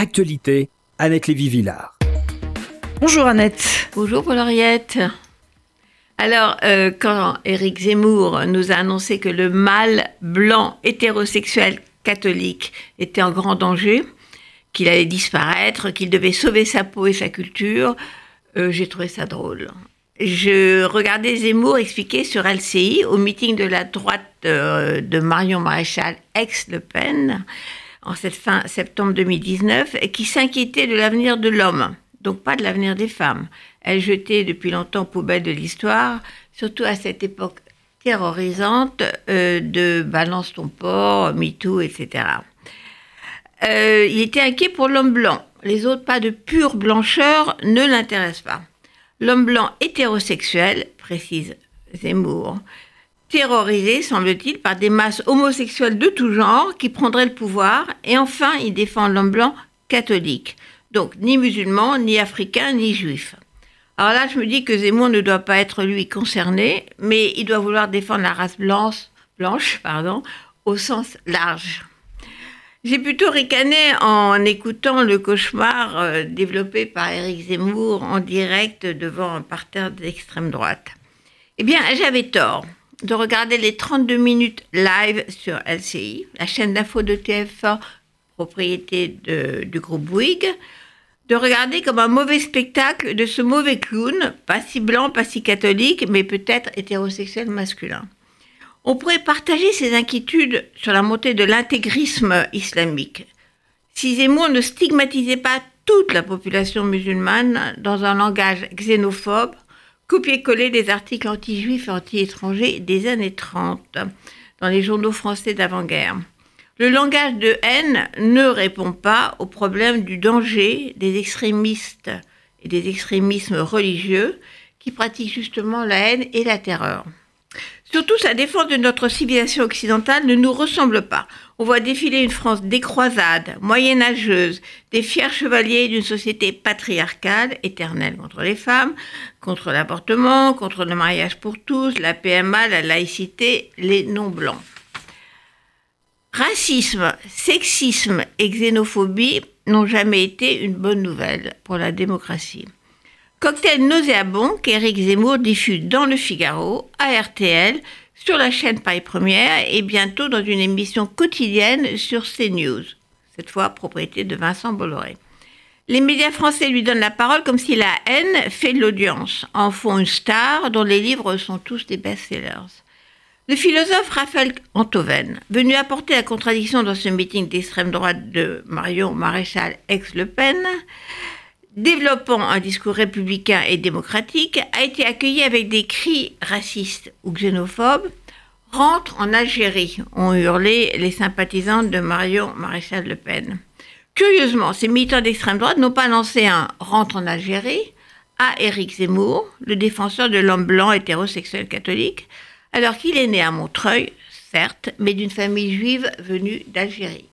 Actualité, Annette Lévy-Villard. Bonjour Annette. Bonjour Paul Henriette. Alors, euh, quand Éric Zemmour nous a annoncé que le mâle blanc hétérosexuel catholique était en grand danger, qu'il allait disparaître, qu'il devait sauver sa peau et sa culture, euh, j'ai trouvé ça drôle. Je regardais Zemmour expliquer sur LCI au meeting de la droite euh, de Marion Maréchal ex-Le Pen en cette fin septembre 2019 et qui s'inquiétait de l'avenir de l'homme, donc pas de l'avenir des femmes. Elle jetait depuis longtemps poubelle de l'histoire, surtout à cette époque terrorisante euh, de balance ton porc, MeToo, etc. Euh, il était inquiet pour l'homme blanc. Les autres pas de pure blancheur ne l'intéressent pas. L'homme blanc hétérosexuel, précise Zemmour, terrorisé, semble-t-il, par des masses homosexuelles de tout genre qui prendraient le pouvoir. Et enfin, il défend l'homme blanc catholique. Donc, ni musulman, ni africain, ni juif. Alors là, je me dis que Zemmour ne doit pas être, lui, concerné, mais il doit vouloir défendre la race blanche, pardon, au sens large. J'ai plutôt ricané en écoutant le cauchemar euh, développé par Éric Zemmour en direct devant un parterre d'extrême droite. Eh bien, j'avais tort de regarder les 32 minutes live sur LCI, la chaîne d'info de TF1, propriété du groupe Bouygues, de regarder comme un mauvais spectacle de ce mauvais clown, pas si blanc, pas si catholique, mais peut-être hétérosexuel masculin. On pourrait partager ses inquiétudes sur la montée de l'intégrisme islamique. Si Zemmour ne stigmatisait pas toute la population musulmane dans un langage xénophobe, copier-coller des articles anti-juifs et anti-étrangers des années 30 dans les journaux français d'avant-guerre. Le langage de haine ne répond pas au problème du danger des extrémistes et des extrémismes religieux qui pratiquent justement la haine et la terreur. Surtout, sa défense de notre civilisation occidentale ne nous ressemble pas. On voit défiler une France décroisade, moyenâgeuse, des fiers chevaliers d'une société patriarcale, éternelle contre les femmes, contre l'avortement, contre le mariage pour tous, la PMA, la laïcité, les non-blancs. Racisme, sexisme et xénophobie n'ont jamais été une bonne nouvelle pour la démocratie. Cocktail nauséabond qu'Éric Zemmour diffuse dans le Figaro, à RTL, sur la chaîne Paille Première et bientôt dans une émission quotidienne sur CNews, cette fois propriété de Vincent Bolloré. Les médias français lui donnent la parole comme si la haine fait de l'audience, en font une star dont les livres sont tous des best-sellers. Le philosophe Raphaël Antoven, venu apporter la contradiction dans ce meeting d'extrême droite de Marion Maréchal ex-Le Pen, développant un discours républicain et démocratique, a été accueilli avec des cris racistes ou xénophobes. Rentre en Algérie, ont hurlé les sympathisants de Marion Maréchal Le Pen. Curieusement, ces militants d'extrême droite n'ont pas lancé un rentre en Algérie à Éric Zemmour, le défenseur de l'homme blanc hétérosexuel catholique, alors qu'il est né à Montreuil, certes, mais d'une famille juive venue d'Algérie.